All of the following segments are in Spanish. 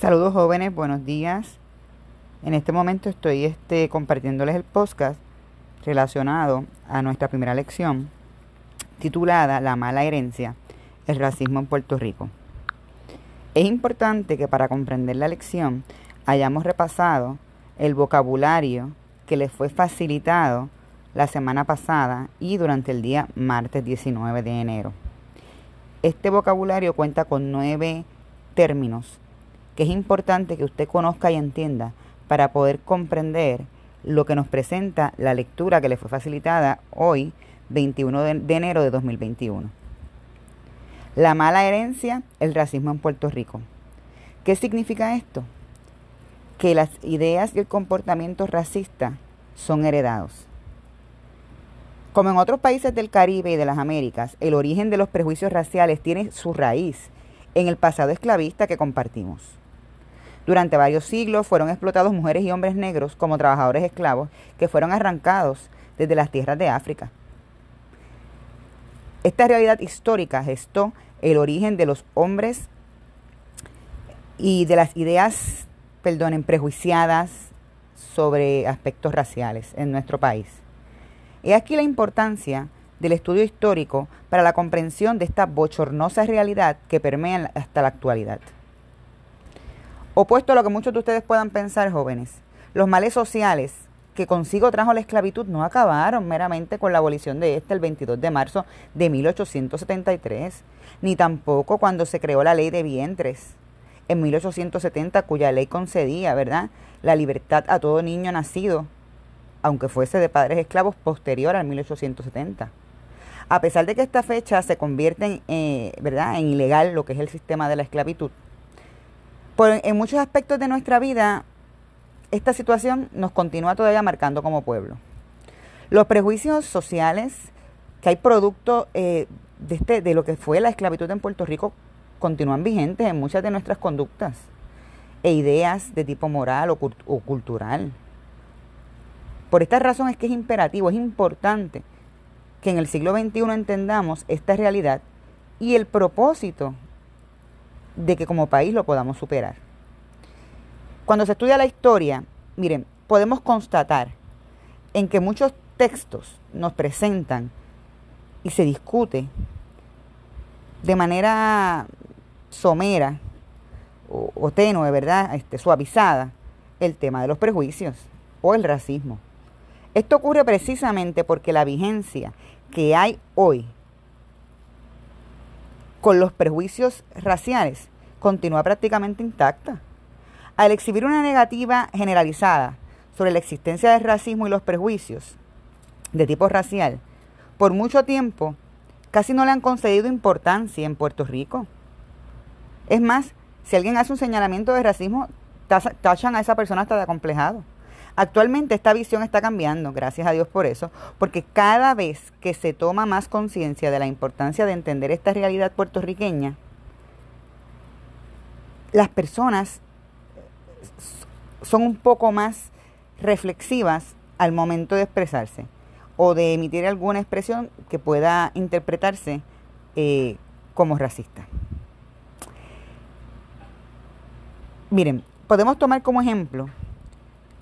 Saludos jóvenes, buenos días. En este momento estoy este, compartiéndoles el podcast relacionado a nuestra primera lección titulada La mala herencia, el racismo en Puerto Rico. Es importante que para comprender la lección hayamos repasado el vocabulario que les fue facilitado la semana pasada y durante el día martes 19 de enero. Este vocabulario cuenta con nueve términos que es importante que usted conozca y entienda para poder comprender lo que nos presenta la lectura que le fue facilitada hoy, 21 de, enero de 2021. La mala herencia, el racismo en Puerto Rico. ¿Qué significa esto? Que las ideas y el comportamiento racista son heredados. Como en otros países del Caribe y de las Américas, el origen de los prejuicios raciales tiene su raíz en el pasado esclavista que compartimos. Durante varios siglos fueron explotados mujeres y hombres negros como trabajadores esclavos que fueron arrancados desde las tierras de África. Esta realidad histórica gestó el origen de los hombres y de las ideas, perdonen, prejuiciadas sobre aspectos raciales en nuestro país. He aquí la importancia del estudio histórico para la comprensión de esta bochornosa realidad que permea hasta la actualidad. Opuesto a lo que muchos de ustedes puedan pensar, jóvenes, los males sociales que consigo trajo la esclavitud no acabaron meramente con la abolición de este el 22 de marzo de 1873, ni tampoco cuando se creó la ley de vientres en 1870, cuya ley concedía, ¿verdad?, la libertad a todo niño nacido, aunque fuese de padres esclavos posterior al 1870. A pesar de que esta fecha se convierte en, eh, ¿verdad? en ilegal lo que es el sistema de la esclavitud, en muchos aspectos de nuestra vida, esta situación nos continúa todavía marcando como pueblo. Los prejuicios sociales que hay producto eh, de, este, de lo que fue la esclavitud en Puerto Rico continúan vigentes en muchas de nuestras conductas e ideas de tipo moral o, o cultural. Por esta razón es que es imperativo, es importante que en el siglo XXI entendamos esta realidad y el propósito de que como país lo podamos superar. Cuando se estudia la historia, miren, podemos constatar en que muchos textos nos presentan y se discute de manera somera o, tenue, ¿verdad? Este, suavizada, el tema de los prejuicios o el racismo. Esto ocurre precisamente porque la vigencia que hay hoy con los prejuicios raciales continúa prácticamente intacta. Al exhibir una negativa generalizada sobre la existencia del racismo y los prejuicios de tipo racial, por mucho tiempo casi no le han concedido importancia en Puerto Rico. Es más, si alguien hace un señalamiento de racismo, tachan a esa persona hasta de acomplejado. Actualmente esta visión está cambiando, gracias a Dios por eso, porque cada vez que se toma más conciencia de la importancia de entender esta realidad puertorriqueña, las personas son un poco más reflexivas al momento de expresarse o de emitir alguna expresión que pueda interpretarse eh, como racista. Miren, podemos tomar como ejemplo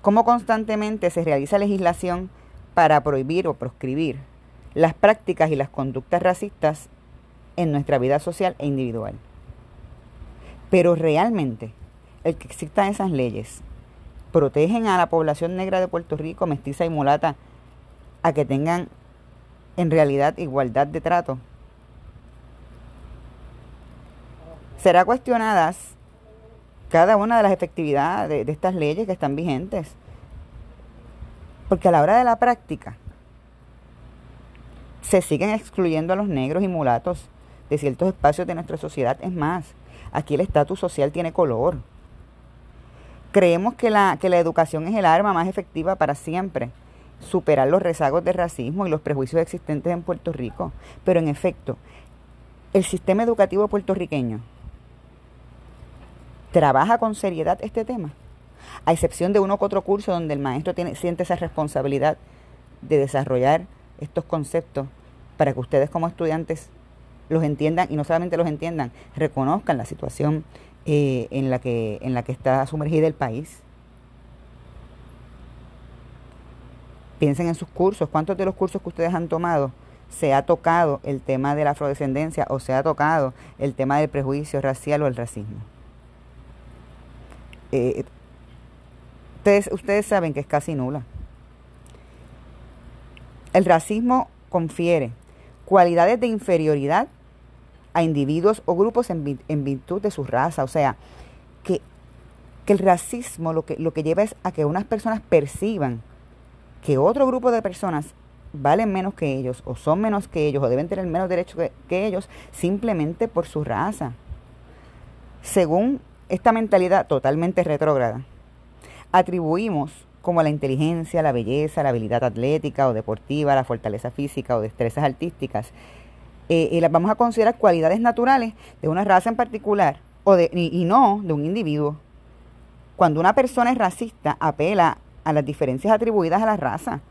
cómo constantemente se realiza legislación para prohibir o proscribir las prácticas y las conductas racistas en nuestra vida social e individual. Pero realmente, el que existan esas leyes protegen a la población negra de Puerto Rico, mestiza y mulata, a que tengan en realidad igualdad de trato. Será cuestionadas cada una de las efectividades de, de estas leyes que están vigentes. Porque a la hora de la práctica se siguen excluyendo a los negros y mulatos de ciertos espacios de nuestra sociedad. Es más, aquí el estatus social tiene color. Creemos que la, que la educación es el arma más efectiva para siempre superar los rezagos de racismo y los prejuicios existentes en Puerto Rico. Pero en efecto, el sistema educativo puertorriqueño trabaja con seriedad este tema, a excepción de uno u otro curso donde el maestro tiene, siente esa responsabilidad de desarrollar estos conceptos para que ustedes como estudiantes los entiendan y no solamente los entiendan, reconozcan la situación eh, en, la que, en la que está sumergida el país. Piensen en sus cursos, ¿cuántos de los cursos que ustedes han tomado se ha tocado el tema de la afrodescendencia o se ha tocado el tema del prejuicio racial o el racismo? Eh, ustedes, ustedes saben que es casi nula. El racismo confiere cualidades de inferioridad a individuos o grupos en, virtud de su raza. O sea, que, que, el racismo lo que, lo que lleva es a que unas personas perciban que otro grupo de personas valen menos que ellos, o son menos que ellos, o deben tener menos derechos que ellos, simplemente por su raza. Según esta mentalidad totalmente retrógrada, atribuimos como la inteligencia, la belleza, la habilidad atlética o deportiva, la fortaleza física o destrezas artísticas, eh, y las vamos a considerar cualidades naturales de una raza en particular o de, y, no de un individuo. Cuando una persona es racista, apela a las diferencias atribuidas a la raza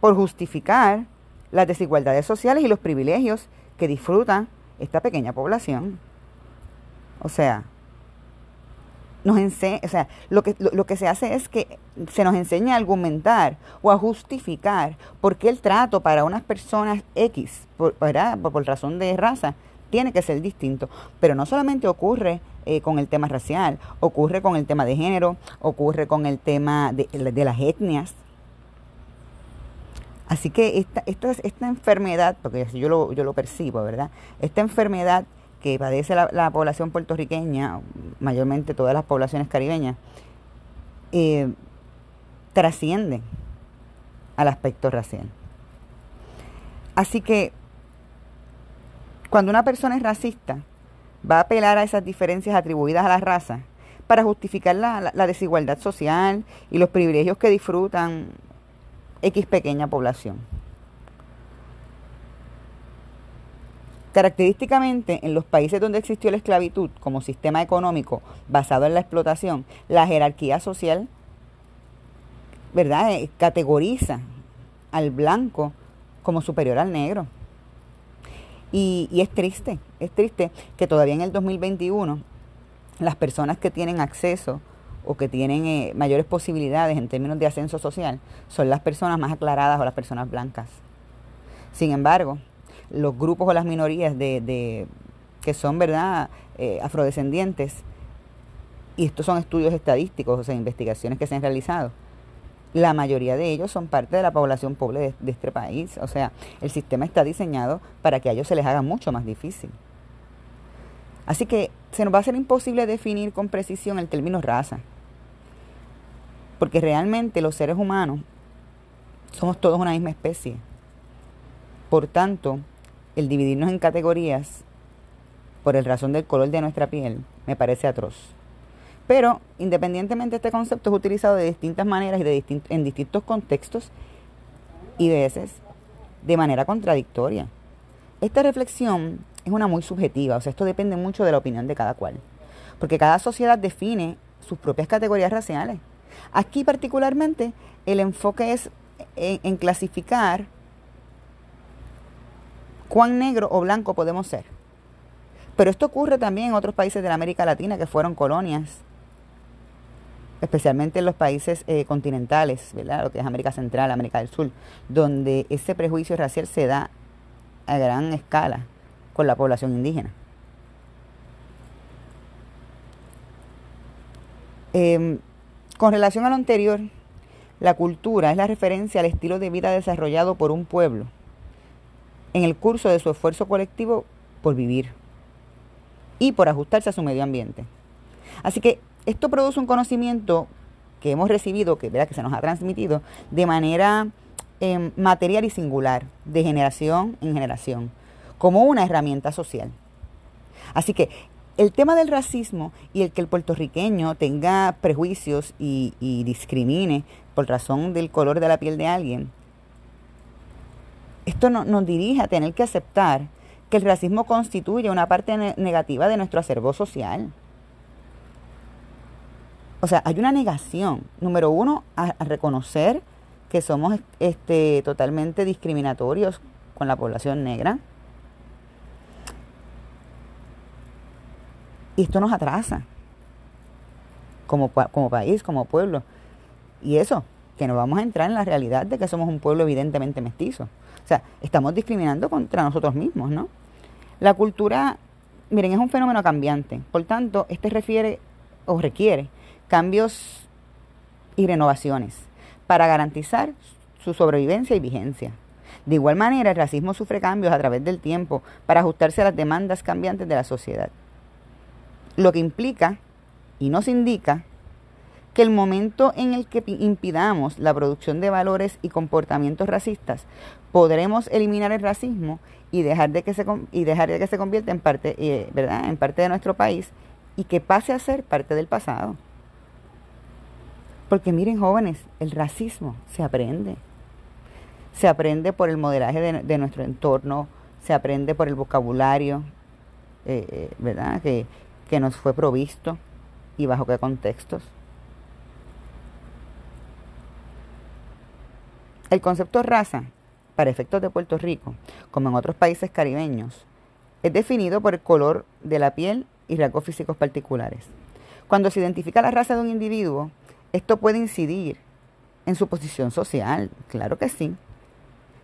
por justificar las desigualdades sociales y los privilegios que disfruta esta pequeña población. O sea, nos enseña, o sea, lo que, lo, que se hace es que se nos enseña a argumentar o a justificar por qué el trato para unas personas X, por, por, razón de raza, tiene que ser distinto. Pero no solamente ocurre eh, con el tema racial, ocurre con el tema de género, ocurre con el tema de, de las etnias. Así que esta, esta, esta enfermedad, porque yo lo, yo lo percibo, ¿verdad? Esta enfermedad que padece la, población puertorriqueña, mayormente todas las poblaciones caribeñas, eh, trascienden al aspecto racial. Así que cuando una persona es racista, va a apelar a esas diferencias atribuidas a la raza para justificar la, la desigualdad social y los privilegios que disfrutan X pequeña población. Característicamente, en los países donde existió la esclavitud como sistema económico basado en la explotación, la jerarquía social, ¿verdad?, eh, categoriza al blanco como superior al negro. Y, es triste, es triste que todavía en el 2021 las personas que tienen acceso o que tienen eh, mayores posibilidades en términos de ascenso social son las personas más aclaradas o las personas blancas. Sin embargo, los grupos o las minorías de, que son, ¿verdad?, eh, afrodescendientes, y estos son estudios estadísticos, o sea, investigaciones que se han realizado, la mayoría de ellos son parte de la población pobre de, de, este país. O sea, el sistema está diseñado para que a ellos se les haga mucho más difícil. Así que se nos va a ser imposible definir con precisión el término raza. Porque realmente los seres humanos somos todos una misma especie. Por tanto, el dividirnos en categorías por el razón del color de nuestra piel me parece atroz. Pero, independientemente, este concepto es utilizado de distintas maneras y en distintos contextos y veces de manera contradictoria. Esta reflexión es una muy subjetiva, o sea, esto depende mucho de la opinión de cada cual, porque cada sociedad define sus propias categorías raciales. Aquí particularmente el enfoque es en clasificar cuán negro o blanco podemos ser. Pero esto ocurre también en otros países de la América Latina que fueron colonias, especialmente en los países eh, continentales, ¿verdad? lo que es América Central, América del Sur, donde ese prejuicio racial se da a gran escala con la población indígena. Em, con relación a lo anterior, la cultura es la referencia al estilo de vida desarrollado por un pueblo en el curso de su esfuerzo colectivo por vivir y por ajustarse a su medio ambiente. Así que esto produce un conocimiento que hemos recibido, que, que se nos ha transmitido de manera em, material y singular, de generación en generación, como una herramienta social. Así que el tema del racismo y el que el puertorriqueño tenga prejuicios y discrimine por razón del color de la piel de alguien, esto nos dirige a tener que aceptar que el racismo constituye una parte negativa de nuestro acervo social. O sea, hay una negación, número uno, a, reconocer que somos este, totalmente discriminatorios con la población negra. Y esto nos atrasa. como, como país, como pueblo. Y eso, que no vamos a entrar en la realidad de que somos un pueblo evidentemente mestizo. O sea, estamos discriminando contra nosotros mismos, ¿no? La cultura, miren, es un fenómeno cambiante. Por tanto, este refiere o requiere cambios y renovaciones para garantizar su sobrevivencia y vigencia. De igual manera, el racismo sufre cambios a través del tiempo para ajustarse a las demandas cambiantes de la sociedad. Lo que implica y nos indica que el momento en el que impidamos la producción de valores y comportamientos racistas, podremos eliminar el racismo y dejar de que se, y dejar de que se convierta en parte, eh, ¿verdad? en parte de nuestro país y que pase a ser parte del pasado. Porque miren jóvenes, el racismo se aprende. Se aprende por el modelaje de, nuestro entorno, se aprende por el vocabulario, eh, eh, ¿verdad? Que, que nos fue provisto y bajo qué contextos. El concepto raza, para efectos de Puerto Rico, como en otros países caribeños, es definido por el color de la piel y rasgos físicos particulares. Cuando se identifica la raza de un individuo, esto puede incidir en su posición social, claro que sí.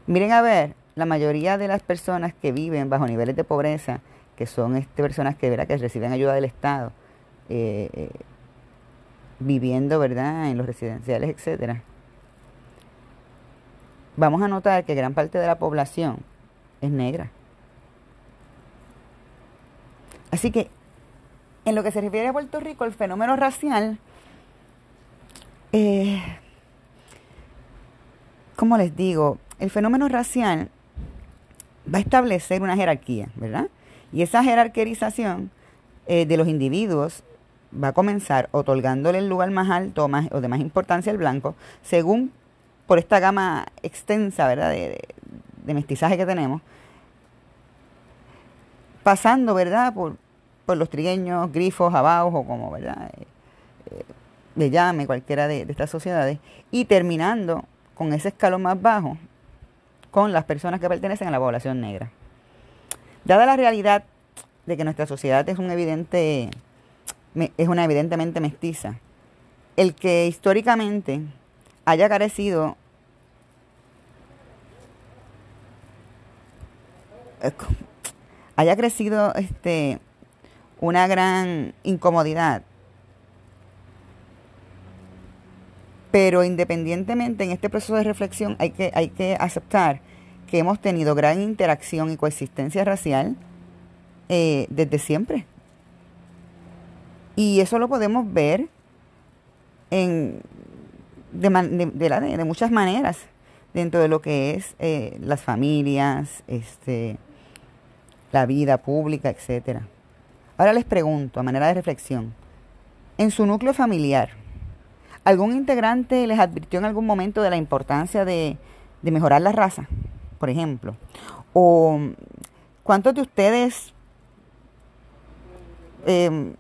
Miren a ver, la mayoría de las personas que viven bajo niveles de pobreza, que son este, personas que, que reciben ayuda del Estado, eh, eh, viviendo ¿verdad? en los residenciales, etcétera, vamos a notar que gran parte de la población es negra. Así que, en lo que se refiere a Puerto Rico, el fenómeno racial, eh, como les digo, el fenómeno racial va a establecer una jerarquía, ¿verdad? Y esa jerarquización eh, de los individuos va a comenzar otorgándole el lugar más alto o de más importancia al blanco, según por esta gama extensa, ¿verdad?, de, mestizaje que tenemos, pasando, ¿verdad?, por, los trigueños, grifos, abajo, o como, ¿verdad?, eh, eh, le llame cualquiera de, de estas sociedades, y terminando con ese escalón más bajo, con las personas que pertenecen a la población negra. Dada la realidad de que nuestra sociedad es un evidente es una evidentemente mestiza, el que históricamente haya carecido haya crecido este una gran incomodidad. Pero independientemente en este proceso de reflexión hay que hay que aceptar que hemos tenido gran interacción y coexistencia racial eh, desde siempre. Y eso lo podemos ver en de, de, de, muchas maneras dentro de lo que es eh, las familias, este, la vida pública, etcétera. Ahora les pregunto, a manera de reflexión, en su núcleo familiar, ¿algún integrante les advirtió en algún momento de la importancia de, de mejorar la raza, por ejemplo? ¿O cuántos de ustedes eh,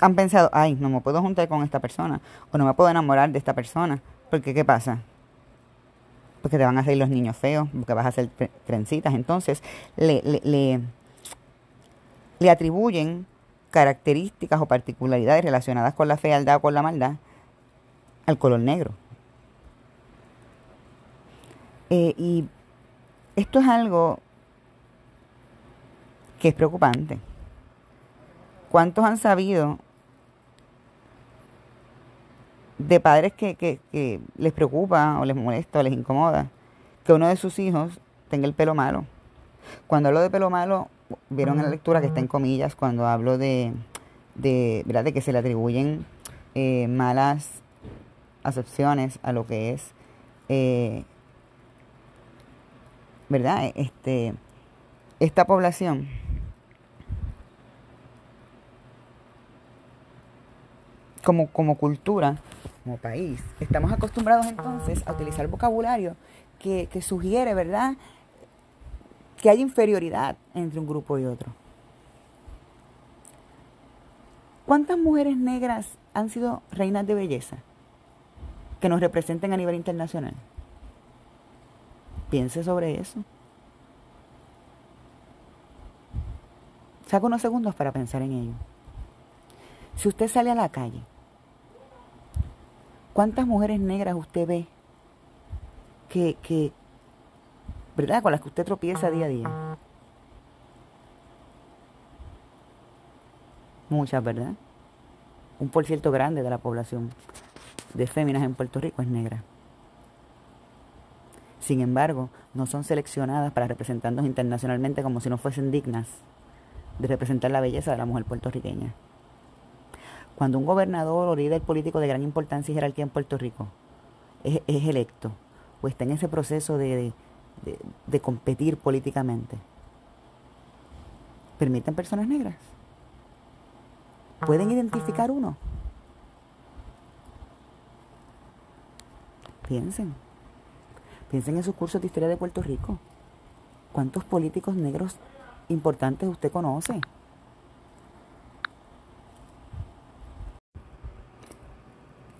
han pensado, ay, no me puedo juntar con esta persona o no me puedo enamorar de esta persona. Porque, ¿qué pasa? Porque te van a hacer los niños feos, porque vas a hacer trencitas. Entonces, le, le, le, atribuyen características o particularidades relacionadas con la fealdad o con la maldad al color negro. Eh, y esto es algo que es preocupante. ¿Cuántos han sabido de padres que, que, les preocupa o les molesta o les incomoda que uno de sus hijos tenga el pelo malo. Cuando hablo de pelo malo, vieron en la lectura que está en comillas cuando hablo de, de, ¿verdad? de que se le atribuyen eh, malas acepciones a lo que es, eh, ¿verdad? Este, esta población. Como, como cultura, como país. Estamos acostumbrados entonces a utilizar vocabulario que, que sugiere, ¿verdad?, que hay inferioridad entre un grupo y otro. ¿Cuántas mujeres negras han sido reinas de belleza que nos representen a nivel internacional? Piense sobre eso. Saco unos segundos para pensar en ello. Si usted sale a la calle, ¿cuántas mujeres negras usted ve que, que ¿verdad? Con las que usted tropieza día a día? Muchas, ¿verdad? Un por ciento grande de la población de féminas en Puerto Rico es negra. Sin embargo, no son seleccionadas para representarnos internacionalmente como si no fuesen dignas de representar la belleza de la mujer puertorriqueña. Cuando un gobernador o líder político de gran importancia y jerarquía en Puerto Rico es, electo o está en ese proceso de, de competir políticamente, ¿permiten personas negras? ¿Pueden identificar uno? Piensen. Piensen en sus cursos de historia de Puerto Rico. ¿Cuántos políticos negros importantes usted conoce?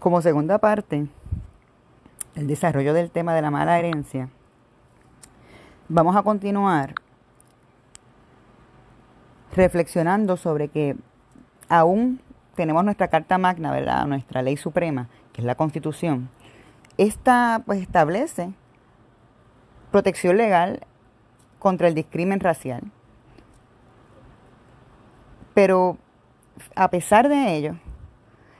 Como segunda parte, el desarrollo del tema de la mala herencia, vamos a continuar reflexionando sobre que aún tenemos nuestra Carta Magna, ¿verdad? Nuestra ley suprema, que es la Constitución. Esta pues establece protección legal contra el discrimen racial. Pero a pesar de ello,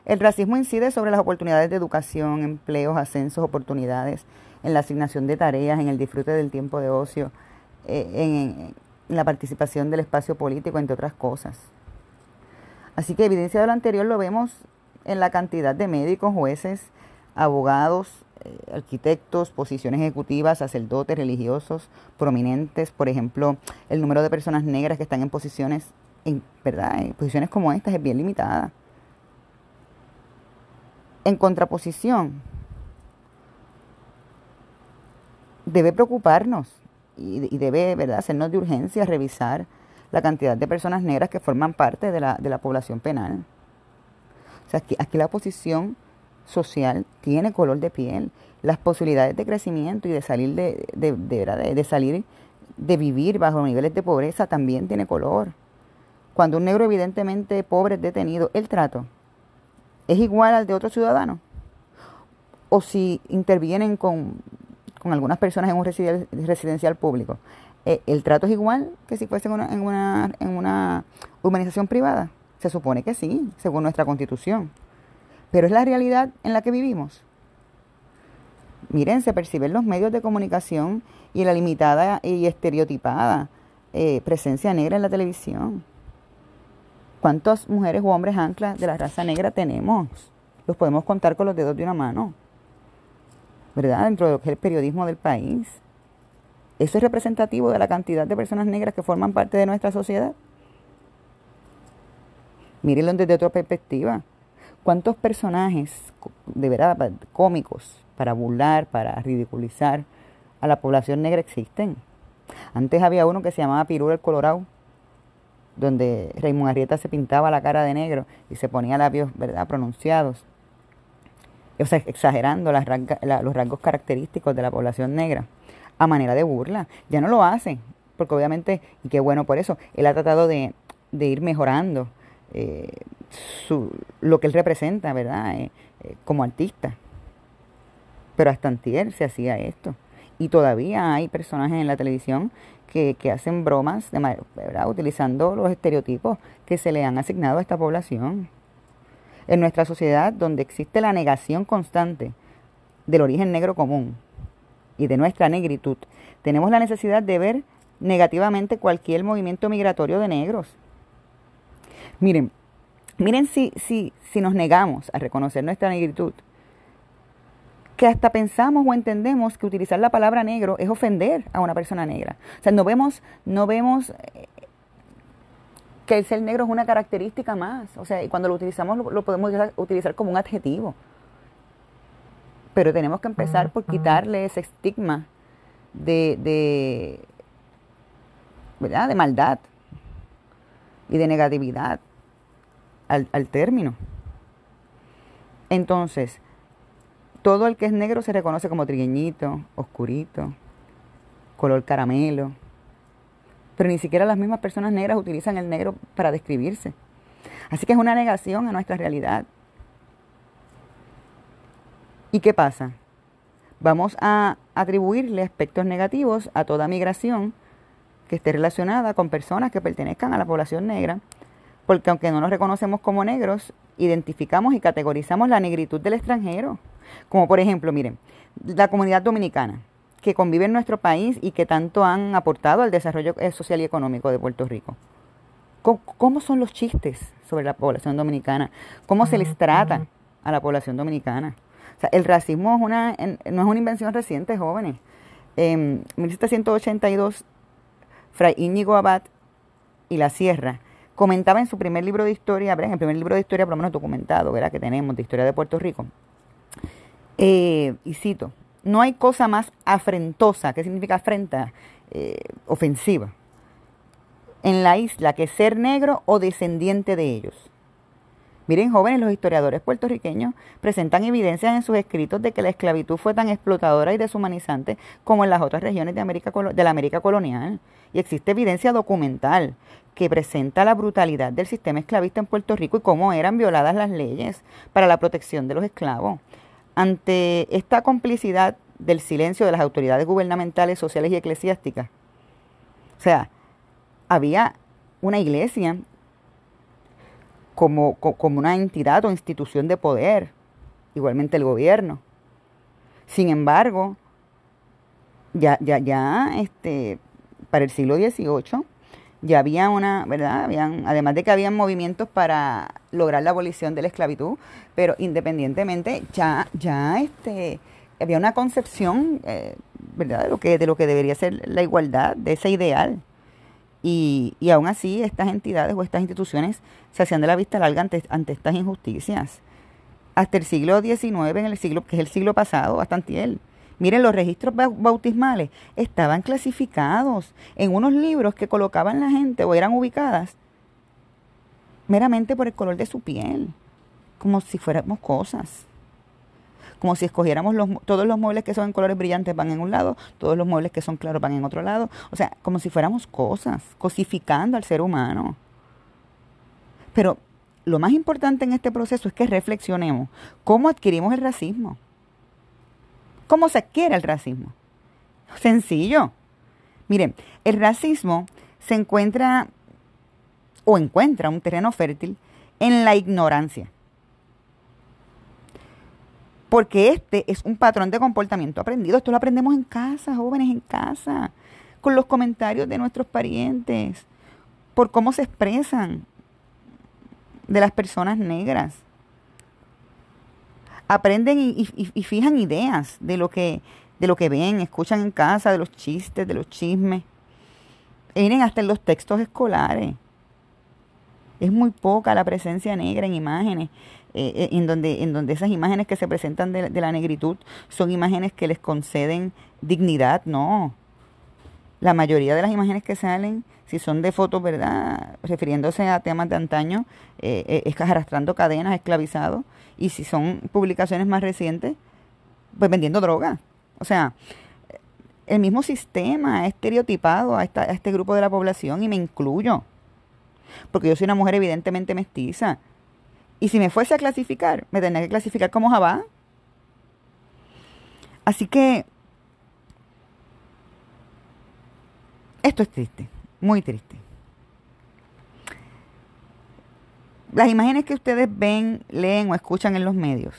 el racismo incide sobre las oportunidades de educación, empleos, ascensos, oportunidades, en la asignación de tareas, en el disfrute del tiempo de ocio, eh, en, la participación del espacio político, entre otras cosas. Así que evidencia de lo anterior lo vemos en la cantidad de médicos, jueces, abogados, eh, arquitectos, posiciones ejecutivas, sacerdotes, religiosos, prominentes, por ejemplo, el número de personas negras que están en posiciones, en, ¿verdad? En posiciones como estas es bien limitada. En contraposición, debe preocuparnos y, debe, ¿verdad?, hacernos de urgencia revisar la cantidad de personas negras que forman parte de la, de la población penal. O sea, aquí, aquí la posición social tiene color de piel. Las posibilidades de crecimiento y de salir de, de, de, salir de vivir bajo niveles de pobreza también tiene color. Cuando un negro evidentemente pobre es detenido, el trato es igual al de otro ciudadano. O si intervienen con, con algunas personas en un residencial público, eh, el trato es igual que si fuese una, en, una, en una urbanización privada. Se supone que sí, según nuestra constitución. Pero es la realidad en la que vivimos. Miren, se perciben los medios de comunicación y la limitada y estereotipada eh, presencia negra en la televisión. ¿Cuántas mujeres u hombres anclas de la raza negra tenemos? Los podemos contar con los dedos de una mano. ¿Verdad? Dentro de lo que es el periodismo del país. ¿Eso es representativo de la cantidad de personas negras que forman parte de nuestra sociedad? Mírenlo desde otra perspectiva. ¿Cuántos personajes de verdad cómicos para burlar, para ridiculizar a la población negra existen? Antes había uno que se llamaba Pirula el Colorado, donde Raymond Arrieta se pintaba la cara de negro y se ponía labios, ¿verdad?, pronunciados. O sea, exagerando las los rasgos característicos de la población negra a manera de burla. Ya no lo hace, porque obviamente, y qué bueno por eso, él ha tratado de, de ir mejorando eh, su, lo que él representa, ¿verdad? Eh, eh, como artista. Pero hasta antier se hacía esto. Y todavía hay personajes en la televisión que, hacen bromas, de ¿verdad? utilizando los estereotipos que se le han asignado a esta población. En nuestra sociedad, donde existe la negación constante del origen negro común y de nuestra negritud, tenemos la necesidad de ver negativamente cualquier movimiento migratorio de negros. Miren, Miren si, si, si nos negamos a reconocer nuestra negritud, que hasta pensamos o entendemos que utilizar la palabra negro es ofender a una persona negra. O sea, no vemos, no vemos eh, que el ser negro es una característica más. O sea, y cuando lo utilizamos lo, podemos utilizar como un adjetivo. Pero tenemos que empezar por quitarle ese estigma de, de, ¿verdad? de maldad y de negatividad al, término. Entonces, todo el que es negro se reconoce como trigueñito, oscurito, color caramelo. Pero ni siquiera las mismas personas negras utilizan el negro para describirse. Así que es una negación a nuestra realidad. ¿Y qué pasa? Vamos a atribuirle aspectos negativos a toda migración que esté relacionada con personas que pertenezcan a la población negra, porque aunque no nos reconocemos como negros, identificamos y categorizamos la negritud del extranjero. Como por ejemplo, miren, la comunidad dominicana, que convive en nuestro país y que tanto han aportado al desarrollo eh, social y económico de Puerto Rico. ¿Cómo, son los chistes sobre la población dominicana? ¿Cómo se les trata a la población dominicana? O sea, el racismo es una, no es una invención reciente, jóvenes. En 1782, Fray Íñigo Abad y La Sierra comentaba en su primer libro de historia, en el primer libro de historia por lo menos documentado, ¿verdad? que tenemos de historia de Puerto Rico, eh, y cito, no hay cosa más afrentosa, ¿qué significa afrenta? Eh, ofensiva, en la isla que ser negro o descendiente de ellos. Miren, jóvenes, los historiadores puertorriqueños presentan evidencias en sus escritos de que la esclavitud fue tan explotadora y deshumanizante como en las otras regiones de, América, de la América colonial. Y existe evidencia documental que presenta la brutalidad del sistema esclavista en Puerto Rico y cómo eran violadas las leyes para la protección de los esclavos. Ante esta complicidad del silencio de las autoridades gubernamentales, sociales y eclesiásticas, o sea, había una iglesia como, como una entidad o institución de poder, igualmente el gobierno. Sin embargo, ya, ya, ya, este, para el siglo XVIII, ya había una, ¿verdad? Habían, además de que habían movimientos para lograr la abolición de la esclavitud, pero independientemente ya, ya este, había una concepción, eh, ¿verdad? De lo que, de lo que debería ser la igualdad, de ese ideal. Y, y aún así estas entidades o estas instituciones se hacían de la vista larga ante, ante estas injusticias. Hasta el siglo XIX, en el siglo, que es el siglo pasado, bastante él Miren, los registros bautismales estaban clasificados en unos libros que colocaban la gente o eran ubicadas meramente por el color de su piel, como si fuéramos cosas. Como si escogiéramos los, todos los muebles que son en colores brillantes van en un lado, todos los muebles que son claros van en otro lado. O sea, como si fuéramos cosas, cosificando al ser humano. Pero lo más importante en este proceso es que reflexionemos cómo adquirimos el racismo. ¿Cómo se adquiere el racismo? Sencillo. Miren, el racismo se encuentra o encuentra un terreno fértil en la ignorancia. Porque este es un patrón de comportamiento aprendido. Esto lo aprendemos en casa, jóvenes en casa, con los comentarios de nuestros parientes, por cómo se expresan de las personas negras aprenden y, fijan ideas de lo que de lo que ven, escuchan en casa, de los chistes, de los chismes. E vienen hasta en los textos escolares. Es muy poca la presencia negra en imágenes, eh, eh, en, donde, en donde esas imágenes que se presentan de, de la negritud son imágenes que les conceden dignidad, no. La mayoría de las imágenes que salen, si son de fotos, ¿verdad? Refiriéndose a temas de antaño, eh, arrastrando cadenas, esclavizados y si son publicaciones más recientes, pues vendiendo droga. O sea, el mismo sistema ha estereotipado a, esta, a este grupo de la población y me incluyo. Porque yo soy una mujer evidentemente mestiza. Y si me fuese a clasificar, me tendría que clasificar como Jabá. Así que esto es triste, muy triste. las imágenes que ustedes ven, leen o escuchan en los medios,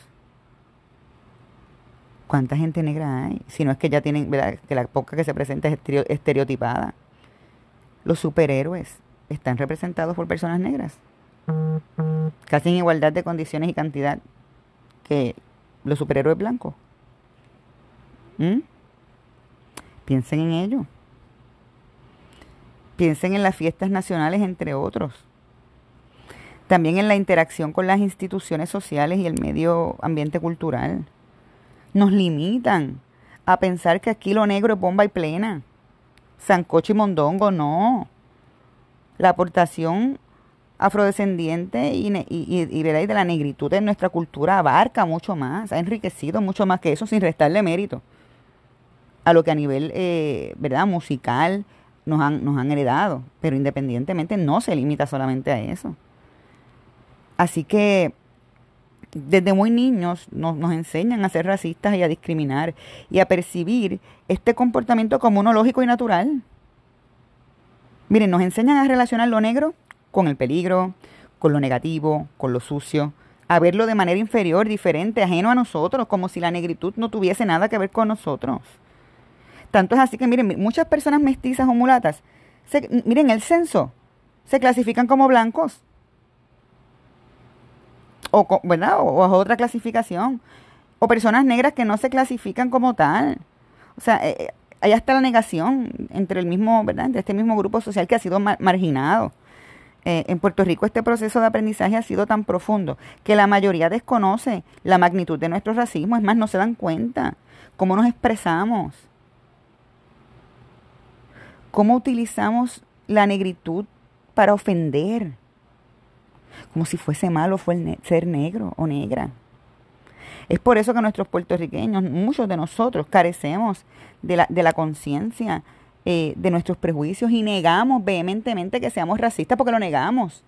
¿cuánta gente negra hay? Si no es que ya tienen, ¿verdad? que la poca que se presenta es estereotipada. Los superhéroes están representados por personas negras, casi en igualdad de condiciones y cantidad que los superhéroes blancos. ¿Mm? Piensen en ello. Piensen en las fiestas nacionales, entre otros también en la interacción con las instituciones sociales y el medio ambiente cultural. Nos limitan a pensar que aquí lo negro es bomba y plena. Sancocho y mondongo, no. La aportación afrodescendiente y, y, de la negritud en nuestra cultura abarca mucho más, ha enriquecido mucho más que eso sin restarle mérito a lo que a nivel eh, verdad musical nos han, nos han heredado, pero independientemente no se limita solamente a eso. Así que desde muy niños nos, nos, enseñan a ser racistas y a discriminar y a percibir este comportamiento como uno lógico y natural. Miren, nos enseñan a relacionar lo negro con el peligro, con lo negativo, con lo sucio, a verlo de manera inferior, diferente, ajeno a nosotros, como si la negritud no tuviese nada que ver con nosotros. Tanto es así que, miren, muchas personas mestizas o mulatas, miren, el censo, se clasifican como blancos. O, ¿verdad? O, otra clasificación. O personas negras que no se clasifican como tal. O sea, eh, eh, allá está la negación entre el mismo, ¿verdad? Entre este mismo grupo social que ha sido marginado. Eh, en Puerto Rico este proceso de aprendizaje ha sido tan profundo que la mayoría desconoce la magnitud de nuestro racismo, es más, no se dan cuenta cómo nos expresamos, cómo utilizamos la negritud para ofender, como si fuese malo ser negro o negra. Es por eso que nuestros puertorriqueños, muchos de nosotros, carecemos de la, de la conciencia eh, de nuestros prejuicios y negamos vehementemente que seamos racistas porque lo negamos.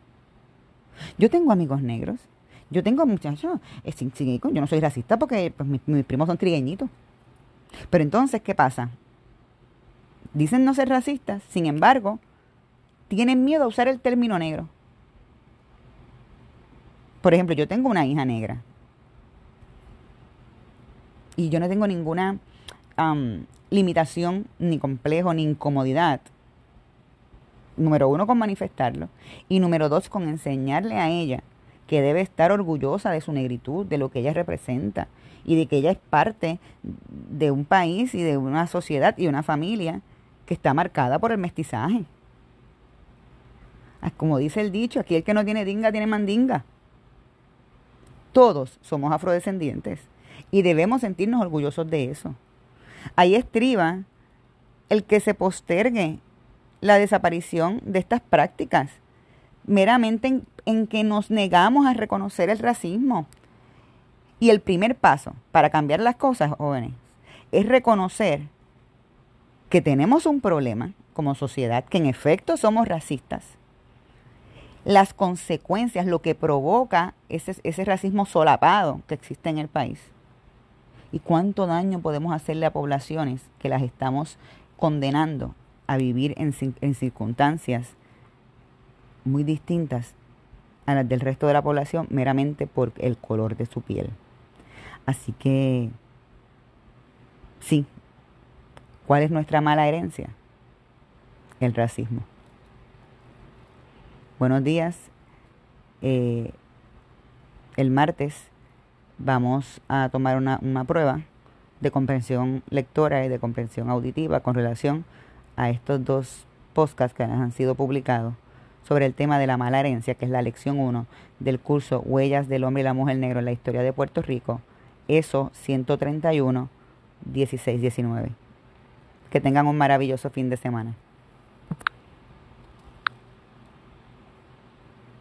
Yo tengo amigos negros. Yo tengo muchachos, eh, yo no soy racista porque pues, mis, primos son trigueñitos. Pero entonces, ¿qué pasa? Dicen no ser racistas, sin embargo, tienen miedo a usar el término negro. Por ejemplo, yo tengo una hija negra. Y yo no tengo ninguna limitación, ni complejo, ni incomodidad. Número uno, con manifestarlo. Y número dos, con enseñarle a ella que debe estar orgullosa de su negritud, de lo que ella representa y de que ella es parte de un país y de una sociedad y una familia que está marcada por el mestizaje. Ah, como dice el dicho, aquí el que no tiene dinga tiene mandinga. Todos somos afrodescendientes y debemos sentirnos orgullosos de eso. Ahí estriba el que se postergue la desaparición de estas prácticas, meramente en, que nos negamos a reconocer el racismo. Y el primer paso para cambiar las cosas, jóvenes, es reconocer que tenemos un problema como sociedad, que en efecto somos racistas. Las consecuencias, lo que provoca ese, ese racismo solapado que existe en el país y cuánto daño podemos hacerle a poblaciones que las estamos condenando a vivir en, en circunstancias muy distintas a las del resto de la población meramente por el color de su piel. Así que, sí, ¿cuál es nuestra mala herencia? El racismo. Buenos días. Eh, el martes vamos a tomar una, prueba de comprensión lectora y de comprensión auditiva con relación a estos dos podcasts que han sido publicados sobre el tema de la mala herencia, que es la lección 1 del curso Huellas del hombre y la mujer negro en la historia de Puerto Rico, ESO 131, 16-19. Que tengan un maravilloso fin de semana.